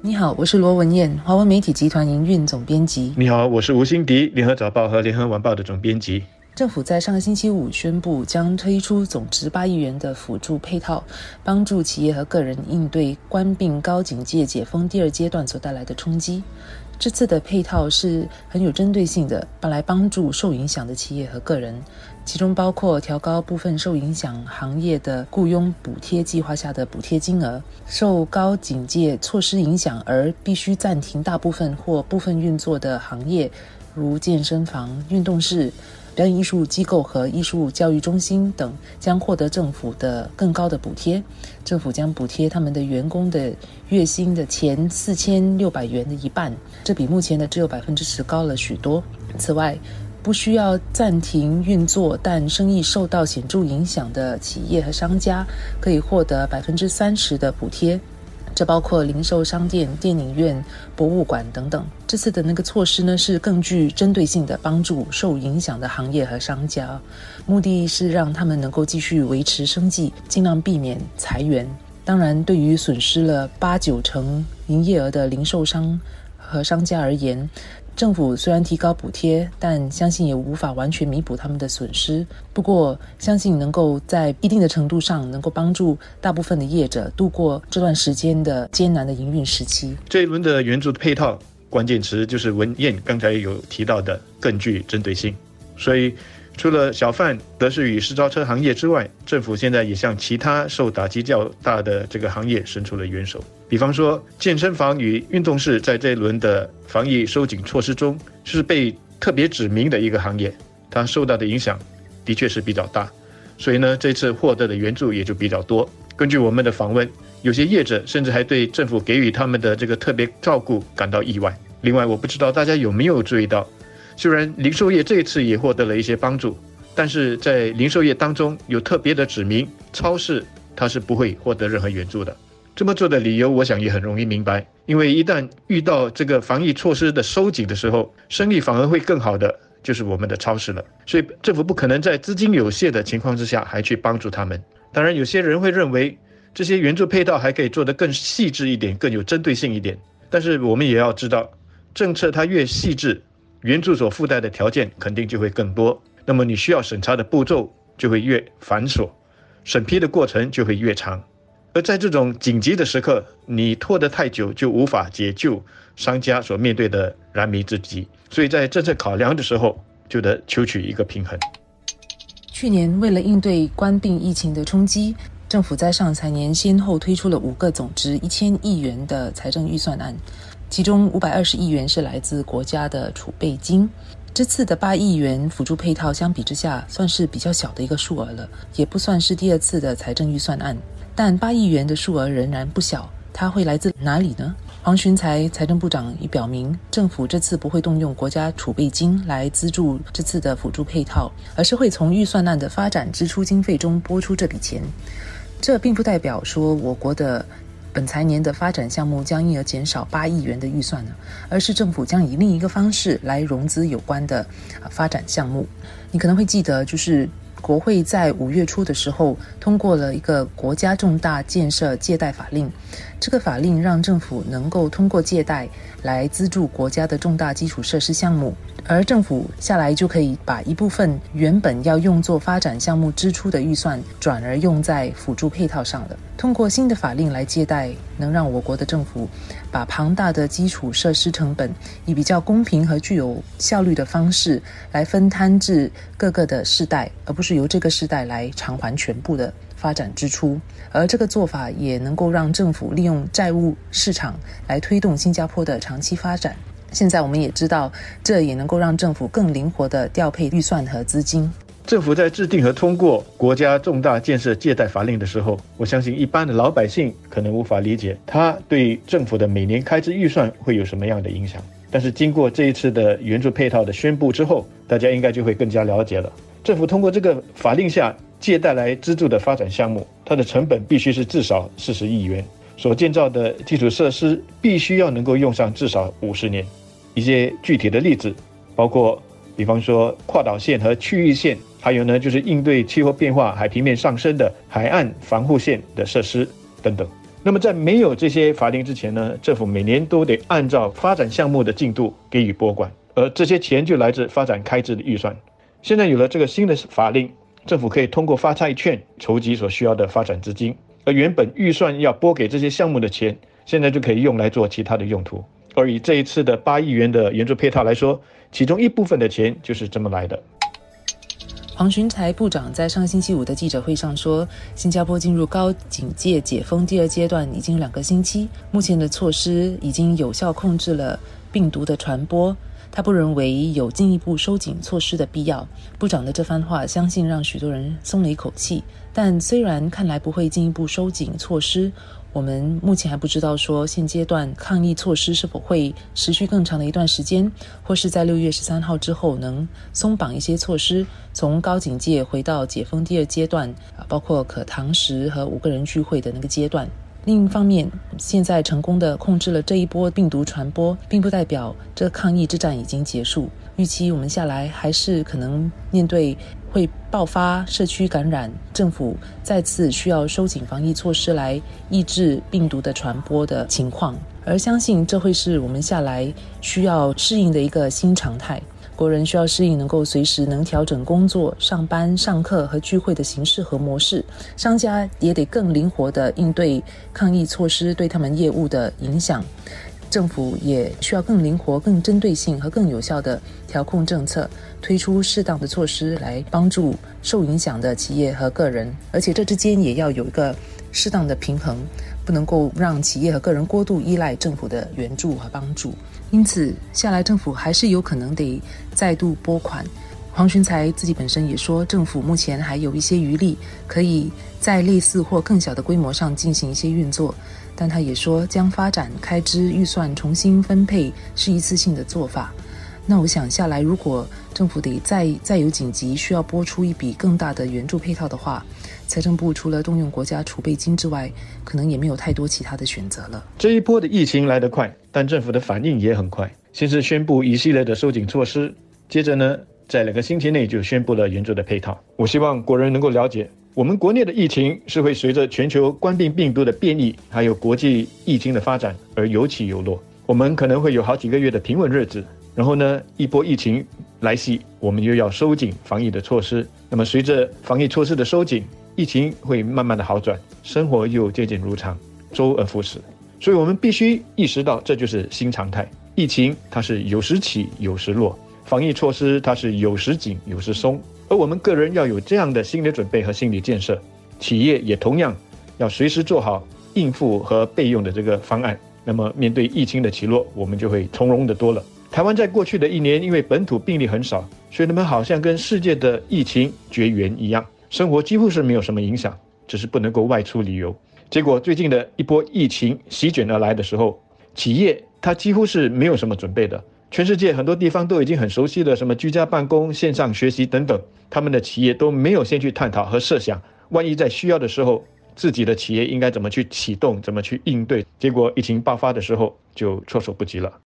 你好，我是罗文艳，华文媒体集团营运总编辑。你好，我是吴欣迪，联合早报和联合晚报的总编辑。政府在上个星期五宣布，将推出总值八亿元的辅助配套，帮助企业和个人应对关闭高警戒解封第二阶段所带来的冲击。这次的配套是很有针对性的，来帮助受影响的企业和个人，其中包括调高部分受影响行业的雇佣补贴计划下的补贴金额，受高警戒措施影响而必须暂停大部分或部分运作的行业，如健身房、运动室。表演艺术机构和艺术教育中心等将获得政府的更高的补贴。政府将补贴他们的员工的月薪的前四千六百元的一半，这比目前的只有百分之十高了许多。此外，不需要暂停运作但生意受到显著影响的企业和商家，可以获得百分之三十的补贴。这包括零售商店、电影院、博物馆等等。这次的那个措施呢，是更具针对性的帮助受影响的行业和商家，目的是让他们能够继续维持生计，尽量避免裁员。当然，对于损失了八九成营业额的零售商和商家而言，政府虽然提高补贴，但相信也无法完全弥补他们的损失。不过，相信能够在一定的程度上，能够帮助大部分的业者度过这段时间的艰难的营运时期。这一轮的援助的配套关键词就是文燕刚才有提到的，更具针对性。所以。除了小贩、德士与私招车行业之外，政府现在也向其他受打击较大的这个行业伸出了援手。比方说，健身房与运动室在这一轮的防疫收紧措施中是被特别指明的一个行业，它受到的影响的确是比较大，所以呢，这次获得的援助也就比较多。根据我们的访问，有些业者甚至还对政府给予他们的这个特别照顾感到意外。另外，我不知道大家有没有注意到。虽然零售业这一次也获得了一些帮助，但是在零售业当中有特别的指明，超市它是不会获得任何援助的。这么做的理由，我想也很容易明白，因为一旦遇到这个防疫措施的收紧的时候，生意反而会更好的就是我们的超市了。所以政府不可能在资金有限的情况之下还去帮助他们。当然，有些人会认为这些援助配套还可以做得更细致一点，更有针对性一点。但是我们也要知道，政策它越细致。援助所附带的条件肯定就会更多，那么你需要审查的步骤就会越繁琐，审批的过程就会越长。而在这种紧急的时刻，你拖得太久就无法解救商家所面对的燃眉之急。所以在政策考量的时候，就得求取一个平衡。去年为了应对关病疫情的冲击，政府在上财年先后推出了五个总值一千亿元的财政预算案。其中五百二十亿元是来自国家的储备金，这次的八亿元辅助配套相比之下算是比较小的一个数额了，也不算是第二次的财政预算案，但八亿元的数额仍然不小。它会来自哪里呢？黄循财财政部长已表明，政府这次不会动用国家储备金来资助这次的辅助配套，而是会从预算案的发展支出经费中拨出这笔钱。这并不代表说我国的。本财年的发展项目将因而减少八亿元的预算呢，而是政府将以另一个方式来融资有关的发展项目。你可能会记得，就是国会在五月初的时候通过了一个国家重大建设借贷法令，这个法令让政府能够通过借贷来资助国家的重大基础设施项目。而政府下来就可以把一部分原本要用作发展项目支出的预算，转而用在辅助配套上了。通过新的法令来借贷，能让我国的政府把庞大的基础设施成本，以比较公平和具有效率的方式来分摊至各个的世代，而不是由这个世代来偿还全部的发展支出。而这个做法也能够让政府利用债务市场来推动新加坡的长期发展。现在我们也知道，这也能够让政府更灵活地调配预算和资金。政府在制定和通过国家重大建设借贷法令的时候，我相信一般的老百姓可能无法理解，它对政府的每年开支预算会有什么样的影响。但是经过这一次的援助配套的宣布之后，大家应该就会更加了解了。政府通过这个法令下借贷来资助的发展项目，它的成本必须是至少四十亿元。所建造的基础设施必须要能够用上至少五十年。一些具体的例子，包括，比方说跨岛线和区域线，还有呢就是应对气候变化、海平面上升的海岸防护线的设施等等。那么在没有这些法令之前呢，政府每年都得按照发展项目的进度给予拨款，而这些钱就来自发展开支的预算。现在有了这个新的法令，政府可以通过发债券筹集所需要的发展资金，而原本预算要拨给这些项目的钱，现在就可以用来做其他的用途。而以这一次的八亿元的援助配套来说，其中一部分的钱就是这么来的。黄循财部长在上星期五的记者会上说，新加坡进入高警戒解封第二阶段已经两个星期，目前的措施已经有效控制了病毒的传播。他不认为有进一步收紧措施的必要。部长的这番话，相信让许多人松了一口气。但虽然看来不会进一步收紧措施，我们目前还不知道说现阶段抗疫措施是否会持续更长的一段时间，或是在六月十三号之后能松绑一些措施，从高警戒回到解封第二阶段啊，包括可堂食和五个人聚会的那个阶段。另一方面，现在成功的控制了这一波病毒传播，并不代表这抗疫之战已经结束。预期我们下来还是可能面对会爆发社区感染，政府再次需要收紧防疫措施来抑制病毒的传播的情况，而相信这会是我们下来需要适应的一个新常态。国人需要适应能够随时能调整工作、上班、上课和聚会的形式和模式，商家也得更灵活地应对抗疫措施对他们业务的影响。政府也需要更灵活、更针对性和更有效的调控政策，推出适当的措施来帮助受影响的企业和个人，而且这之间也要有一个适当的平衡，不能够让企业和个人过度依赖政府的援助和帮助。因此，下来政府还是有可能得再度拨款。黄群才自己本身也说，政府目前还有一些余力，可以在类似或更小的规模上进行一些运作。但他也说，将发展开支预算重新分配是一次性的做法。那我想下来，如果政府得再再有紧急需要拨出一笔更大的援助配套的话，财政部除了动用国家储备金之外，可能也没有太多其他的选择了。这一波的疫情来得快，但政府的反应也很快，先是宣布一系列的收紧措施，接着呢，在两个星期内就宣布了援助的配套。我希望国人能够了解。我们国内的疫情是会随着全球冠病病毒的变异，还有国际疫情的发展而有起有落。我们可能会有好几个月的平稳日子，然后呢，一波疫情来袭，我们又要收紧防疫的措施。那么随着防疫措施的收紧，疫情会慢慢的好转，生活又渐渐如常，周而复始。所以我们必须意识到，这就是新常态。疫情它是有时起有时落，防疫措施它是有时紧有时松。而我们个人要有这样的心理准备和心理建设，企业也同样要随时做好应付和备用的这个方案。那么，面对疫情的起落，我们就会从容的多了。台湾在过去的一年，因为本土病例很少，所以他们好像跟世界的疫情绝缘一样，生活几乎是没有什么影响，只是不能够外出旅游。结果最近的一波疫情席卷而来的时候，企业它几乎是没有什么准备的。全世界很多地方都已经很熟悉的什么居家办公、线上学习等等，他们的企业都没有先去探讨和设想，万一在需要的时候，自己的企业应该怎么去启动、怎么去应对，结果疫情爆发的时候就措手不及了。